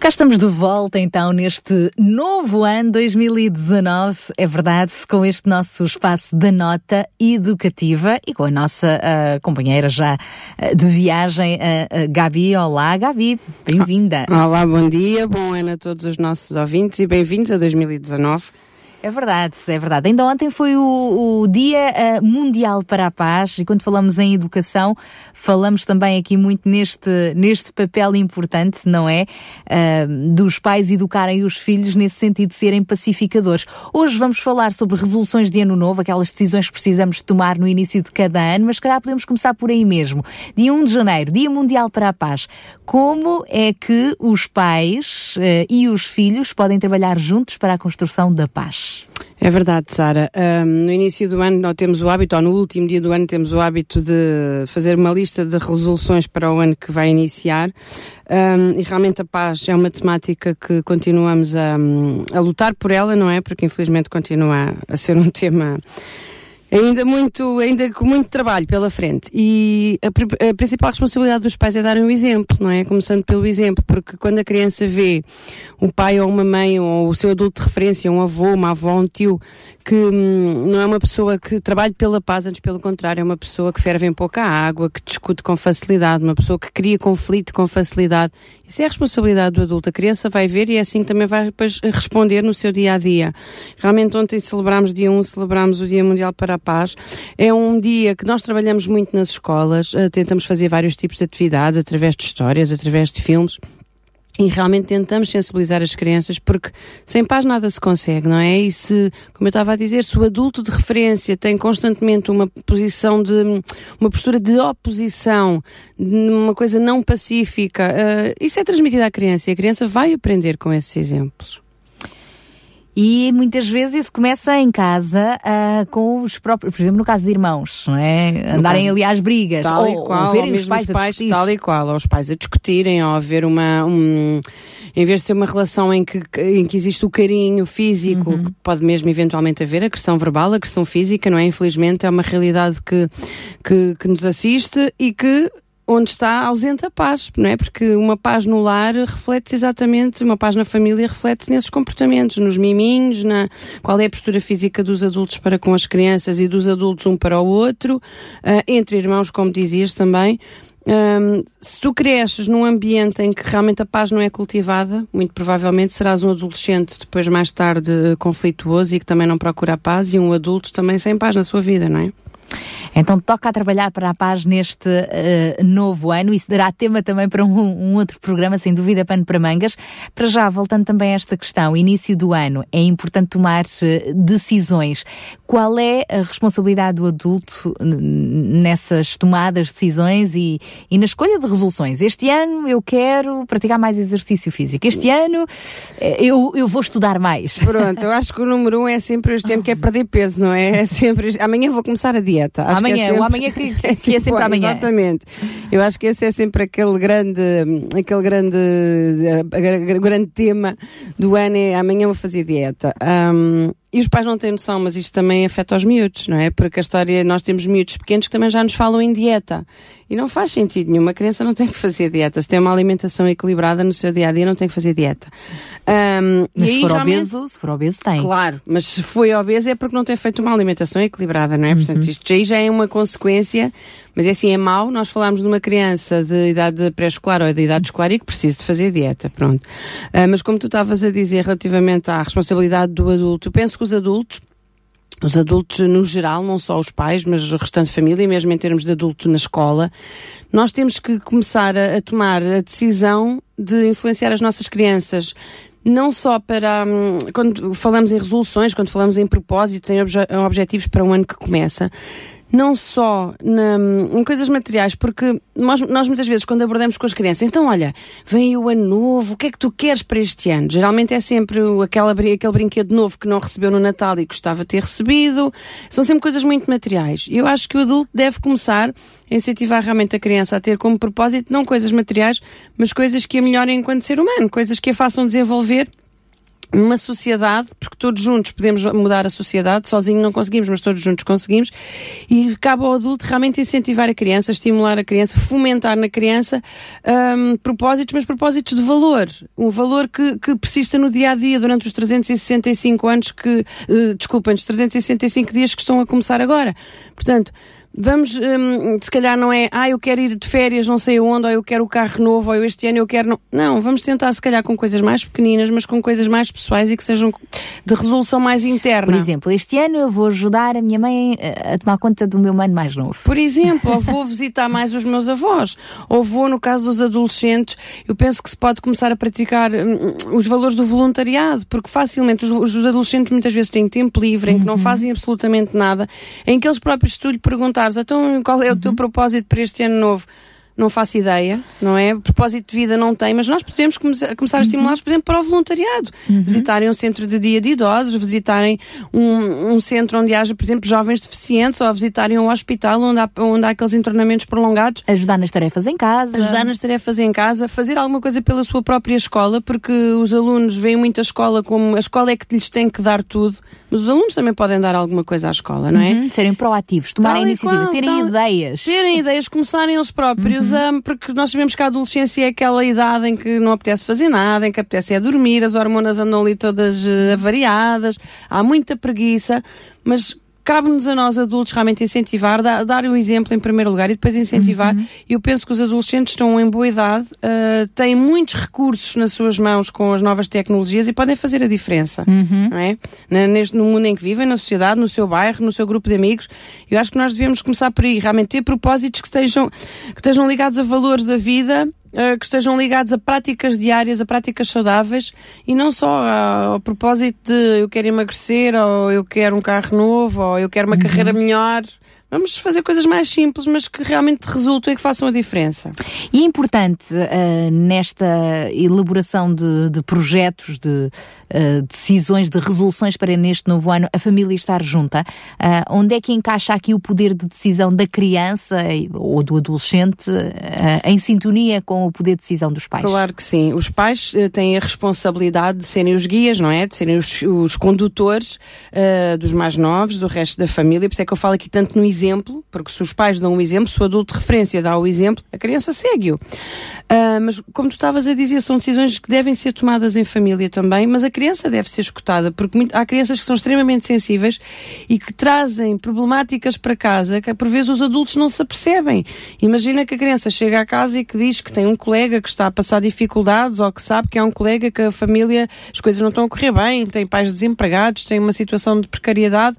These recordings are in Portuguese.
Cá estamos de volta então neste novo ano 2019, é verdade, com este nosso espaço da nota educativa e com a nossa uh, companheira já uh, de viagem, uh, Gabi. Olá, Gabi, bem-vinda. Olá, bom dia, bom ano a todos os nossos ouvintes e bem-vindos a 2019. É verdade, é verdade. Ainda ontem foi o, o Dia uh, Mundial para a Paz e quando falamos em educação, falamos também aqui muito neste, neste papel importante, não é? Uh, dos pais educarem os filhos nesse sentido de serem pacificadores. Hoje vamos falar sobre resoluções de ano novo, aquelas decisões que precisamos tomar no início de cada ano, mas calhar podemos começar por aí mesmo. Dia 1 de janeiro, Dia Mundial para a Paz. Como é que os pais uh, e os filhos podem trabalhar juntos para a construção da paz? É verdade, Sara. Um, no início do ano nós temos o hábito, ou no último dia do ano temos o hábito de fazer uma lista de resoluções para o ano que vai iniciar. Um, e realmente a paz é uma temática que continuamos a, a lutar por ela, não é? Porque infelizmente continua a ser um tema Ainda muito, ainda com muito trabalho pela frente. E a, a, principal responsabilidade dos pais é darem o exemplo, não é? Começando pelo exemplo, porque quando a criança vê um pai ou uma mãe ou o seu adulto de referência, um avô, uma avó, um tio, que hum, não é uma pessoa que trabalha pela paz, antes pelo contrário, é uma pessoa que ferve em pouca água, que discute com facilidade, uma pessoa que cria conflito com facilidade. Isso é a responsabilidade do adulto. A criança vai ver e é assim também vai depois responder no seu dia a dia. Realmente ontem celebramos dia 1, celebramos o Dia Mundial para a Paz. É um dia que nós trabalhamos muito nas escolas, eh, tentamos fazer vários tipos de atividades através de histórias, através de filmes. E realmente tentamos sensibilizar as crianças porque sem paz nada se consegue, não é? E se, como eu estava a dizer, se o adulto de referência tem constantemente uma posição de, uma postura de oposição, uma coisa não pacífica, uh, isso é transmitido à criança e a criança vai aprender com esses exemplos. E muitas vezes isso começa em casa uh, com os próprios, por exemplo, no caso de irmãos, não é? Andarem caso, ali às brigas, tal ou, e qual, ou verem os pais, pais tal e qual, ou os pais a discutirem, ou haver uma, um, em vez de ser uma relação em que, em que existe o carinho físico, uhum. que pode mesmo eventualmente haver agressão verbal, agressão física, não é? Infelizmente é uma realidade que, que, que nos assiste e que onde está ausente a paz, não é? Porque uma paz no lar reflete-se exatamente, uma paz na família reflete-se nesses comportamentos, nos miminhos, na qual é a postura física dos adultos para com as crianças e dos adultos um para o outro, uh, entre irmãos, como dizias também. Um, se tu cresces num ambiente em que realmente a paz não é cultivada, muito provavelmente serás um adolescente depois mais tarde conflituoso e que também não procura a paz e um adulto também sem paz na sua vida, não é? Então toca a trabalhar para a paz neste uh, novo ano. Isso dará tema também para um, um, outro programa, sem dúvida, pano para mangas. Para já, voltando também a esta questão, início do ano, é importante tomar uh, decisões. Qual é a responsabilidade do adulto nessas tomadas de decisões e, e na escolha de resoluções? Este ano eu quero praticar mais exercício físico. Este ano eh, eu, eu vou estudar mais. Pronto, eu acho que o número um é sempre este ano que é perder peso, não é? É sempre. Amanhã vou começar a dieta. Acho amanhã, é sempre, o amanhã que, que, que é sempre amanhã. Exatamente. Eu acho que esse é sempre aquele grande, aquele grande, uh, grande tema do ano é amanhã vou fazer dieta. Um, e os pais não têm noção, mas isto também afeta os miúdos, não é? Porque a história, nós temos miúdos pequenos que também já nos falam em dieta. E não faz sentido nenhum. Uma criança não tem que fazer dieta. Se tem uma alimentação equilibrada no seu dia a dia, não tem que fazer dieta. Um, mas se for realmente... obeso, se for obeso, tem. Claro, mas se foi obeso é porque não tem feito uma alimentação equilibrada, não é? Uhum. Portanto, isto aí já é uma consequência mas é assim, é mau nós falarmos de uma criança de idade pré-escolar ou de idade escolar e que precisa de fazer dieta, pronto. Uh, mas como tu estavas a dizer relativamente à responsabilidade do adulto, eu penso que os adultos os adultos no geral, não só os pais, mas o restante família, mesmo em termos de adulto na escola, nós temos que começar a, a tomar a decisão de influenciar as nossas crianças. Não só para hum, quando falamos em resoluções, quando falamos em propósitos, em obje objetivos para um ano que começa, não só na, em coisas materiais, porque nós, nós, muitas vezes quando abordamos com as crianças, então olha, vem o ano novo, o que é que tu queres para este ano? Geralmente é sempre aquela, aquele brinquedo novo que não recebeu no Natal e gostava de ter recebido, são sempre coisas muito materiais. Eu acho que o adulto deve começar a incentivar realmente a criança a ter como propósito não coisas materiais, mas coisas que a melhorem enquanto ser humano, coisas que a façam desenvolver numa sociedade, porque todos juntos podemos mudar a sociedade, sozinho não conseguimos, mas todos juntos conseguimos, e cabe ao adulto realmente incentivar a criança, estimular a criança, fomentar na criança um, propósitos, mas propósitos de valor. Um valor que, que persista no dia a dia durante os 365 anos que, uh, desculpem, os 365 dias que estão a começar agora. Portanto, vamos, hum, se calhar não é, ah, eu quero ir de férias não sei onde, ou eu quero o carro novo, ou eu este ano eu quero. Não, não vamos tentar se calhar com coisas mais pequeninas, mas com coisas mais pessoais e que sejam de resolução mais interna. Por exemplo, este ano eu vou ajudar a minha mãe a tomar conta do meu mano mais novo. Por exemplo, ou vou visitar mais os meus avós, ou vou, no caso dos adolescentes, eu penso que se pode começar a praticar hum, os valores do voluntariado, porque facilmente os, os adolescentes muitas vezes têm tempo livre, em que uhum. não fazem absolutamente nada, em que eles próprios tu lhe perguntar então qual é o teu uhum. propósito para este ano novo? Não faço ideia, não é? Propósito de vida não tem, mas nós podemos começar, começar a uhum. estimulá-los, por exemplo, para o voluntariado. Uhum. Visitarem um centro de dia de idosos, visitarem um, um, centro onde haja, por exemplo, jovens deficientes, ou visitarem um hospital onde há, onde há aqueles internamentos prolongados. Ajudar nas tarefas em casa. Ajudar nas tarefas em casa, fazer alguma coisa pela sua própria escola, porque os alunos veem muito a escola como a escola é que lhes tem que dar tudo mas os alunos também podem dar alguma coisa à escola, não é? Uhum, serem proativos, tomarem iniciativa, qual, terem tal, ideias. Terem ideias, começarem eles próprios, uhum. A, porque nós sabemos que a adolescência é aquela idade em que não apetece fazer nada, em que apetece é dormir, as hormonas andam ali todas avariadas, há muita preguiça, mas cabe-nos a nós adultos realmente incentivar, dar, dar, o exemplo em primeiro lugar e depois incentivar. Uhum. Eu penso que os adolescentes estão em boa idade, uh, têm muitos recursos nas suas mãos com as novas tecnologias e podem fazer a diferença, uhum. não é? Neste, no mundo em que vivem, na sociedade, no seu bairro, no seu grupo de amigos. Eu acho que nós devemos começar por aí, realmente ter propósitos que estejam, que estejam ligados a valores da vida que estejam ligados a práticas diárias, a práticas saudáveis e não só ao propósito de eu quero emagrecer ou eu quero um carro novo ou eu quero uma uhum. carreira melhor. Vamos fazer coisas mais simples, mas que realmente resultem e que façam a diferença. E é importante uh, nesta elaboração de, de projetos, de uh, decisões, de resoluções para neste novo ano, a família estar junta. Uh, onde é que encaixa aqui o poder de decisão da criança ou do adolescente em sintonia com o poder de decisão dos pais? Claro que sim. Os pais têm a responsabilidade de serem os guias, não é? De serem os, os condutores dos mais novos, do resto da família. Por isso é que eu falo aqui tanto no exemplo, porque se os pais dão um exemplo, se o adulto de referência dá o exemplo, a criança segue-o. Uh, mas, como tu estavas a dizer, são decisões que devem ser tomadas em família também, mas a criança deve ser escutada, porque muito, há crianças que são extremamente sensíveis e que trazem problemáticas para casa que, por vezes, os adultos não se apercebem. Imagina que a criança chega à casa e que diz que tem um colega que está a passar dificuldades ou que sabe que é um colega que a família, as coisas não estão a correr bem, tem pais desempregados, tem uma situação de precariedade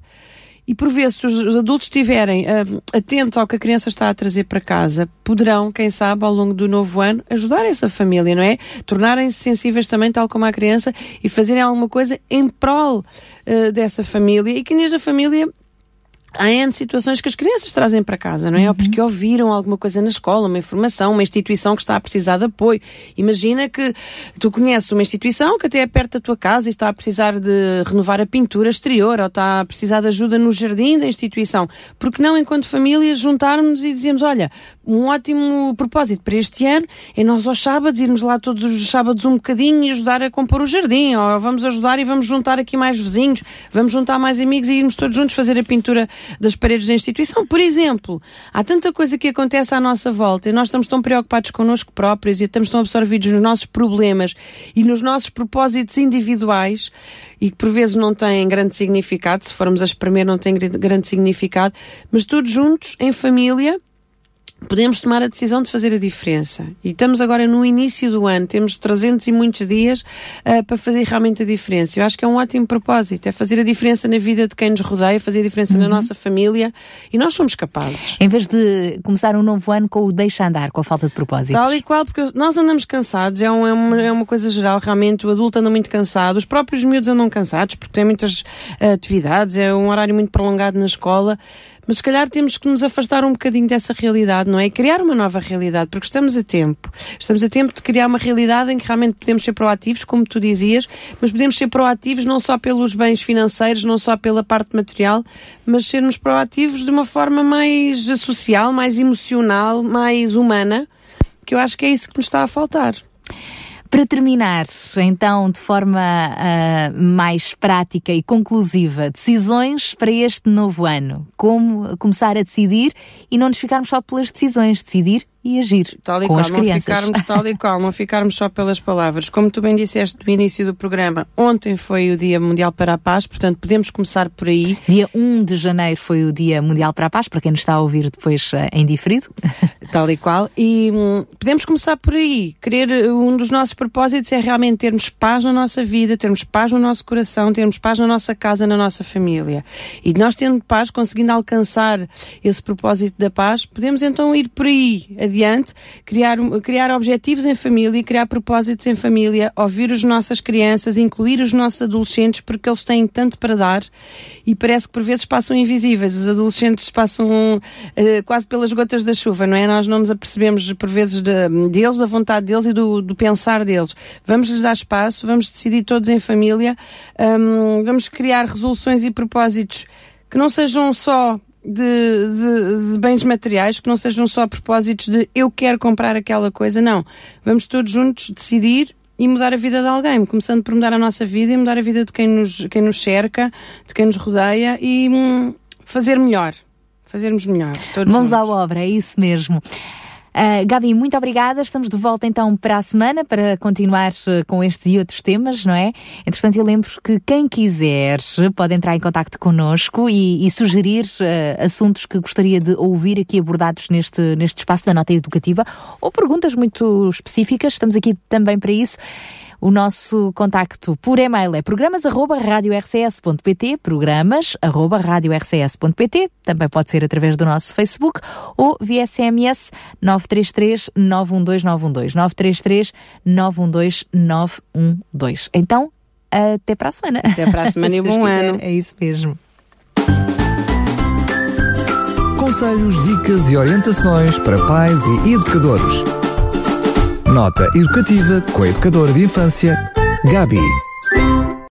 e por vezes, se os adultos estiverem uh, atentos ao que a criança está a trazer para casa, poderão, quem sabe, ao longo do novo ano, ajudar essa família, não é? Tornarem-se sensíveis também, tal como a criança, e fazerem alguma coisa em prol uh, dessa família e que nesta família há N situações que as crianças trazem para casa, não é? Uhum. Ou porque ouviram alguma coisa na escola, uma informação, uma instituição que está a precisar de apoio. Imagina que tu conheces uma instituição que até é perto da tua casa e está a precisar de renovar a pintura exterior ou está a precisar de ajuda no jardim da instituição. Porque não, enquanto família, juntarmos e dizemos, olha, um ótimo propósito para este ano é nós aos sábados irmos lá todos os sábados um bocadinho e ajudar a compor o jardim, ou vamos ajudar e vamos juntar aqui mais vizinhos, vamos juntar mais amigos e irmos todos juntos fazer a pintura das paredes da instituição. Por exemplo, há tanta coisa que acontece à nossa volta e nós estamos tão preocupados connosco próprios e estamos tão absorvidos nos nossos problemas e nos nossos propósitos individuais e que por vezes não têm grande significado, se formos a espremer não têm grande significado, mas todos juntos, em família, podemos tomar a decisão de fazer a diferença. E estamos agora no início do ano, temos 300 e muitos dias uh, para fazer realmente a diferença. Eu acho que é um ótimo propósito, é fazer a diferença na vida de quem nos rodeia, fazer a diferença uhum. na nossa família e nós somos capazes. Em vez de começar um novo ano com o deixa andar, com a falta de propósito. Tal e qual, porque nós andamos cansados, é, um, é, uma, é uma coisa geral, realmente o adulto anda muito cansado, os próprios miúdos andam cansados porque têm muitas uh, atividades, é um horário muito prolongado na escola mas se calhar temos que nos afastar um bocadinho dessa realidade, não é? E criar uma nova realidade, porque estamos a tempo. Estamos a tempo de criar uma realidade em que realmente podemos ser proativos, como tu dizias, mas podemos ser proativos não só pelos bens financeiros, não só pela parte material, mas sermos proativos de uma forma mais social, mais emocional, mais humana, que eu acho que é isso que nos está a faltar. Para terminar, então, de forma uh, mais prática e conclusiva, decisões para este novo ano. Como começar a decidir e não nos ficarmos só pelas decisões, decidir e agir tal e com qual, as crianças. Não ficarmos tal e qual, não ficarmos só pelas palavras. Como tu bem disseste no início do programa, ontem foi o Dia Mundial para a Paz, portanto podemos começar por aí. Dia 1 de janeiro foi o Dia Mundial para a Paz, para quem nos está a ouvir depois uh, em diferido. Tal e qual. E hum, podemos começar por aí. Querer, um dos nossos propósitos é realmente termos paz na nossa vida, termos paz no nosso coração, termos paz na nossa casa, na nossa família. E nós tendo paz, conseguindo alcançar esse propósito da paz, podemos então ir por aí adiante, criar, criar objetivos em família, criar propósitos em família, ouvir as nossas crianças, incluir os nossos adolescentes, porque eles têm tanto para dar e parece que por vezes passam invisíveis. Os adolescentes passam uh, quase pelas gotas da chuva, não é? Nós não nos apercebemos por vezes de, deles, da vontade deles e do, do pensar deles. Vamos lhes dar espaço, vamos decidir todos em família, um, vamos criar resoluções e propósitos que não sejam só de, de, de, bens materiais, que não sejam só propósitos de eu quero comprar aquela coisa, não. Vamos todos juntos decidir e mudar a vida de alguém, começando por mudar a nossa vida e mudar a vida de quem nos, quem nos cerca, de quem nos rodeia e hum, fazer melhor. Fazermos melhor. Todos Mãos juntos. à obra, é isso mesmo. Uh, Gabi, muito obrigada. Estamos de volta então para a semana para continuar uh, com estes e outros temas, não é? Entretanto, eu lembro que quem quiser pode entrar em contato connosco e, e sugerir uh, assuntos que gostaria de ouvir aqui abordados neste, neste espaço da nota educativa ou perguntas muito específicas. Estamos aqui também para isso. O nosso contacto por e-mail é programas.radiorcs.pt, programas.radiorcs.pt, também pode ser através do nosso Facebook ou via SMS 933 912 933 912 912. Então, até para a semana. Até para a semana e bom ano. É isso mesmo. Conselhos, dicas e orientações para pais e educadores. Nota educativa com a educadora de infância, Gabi.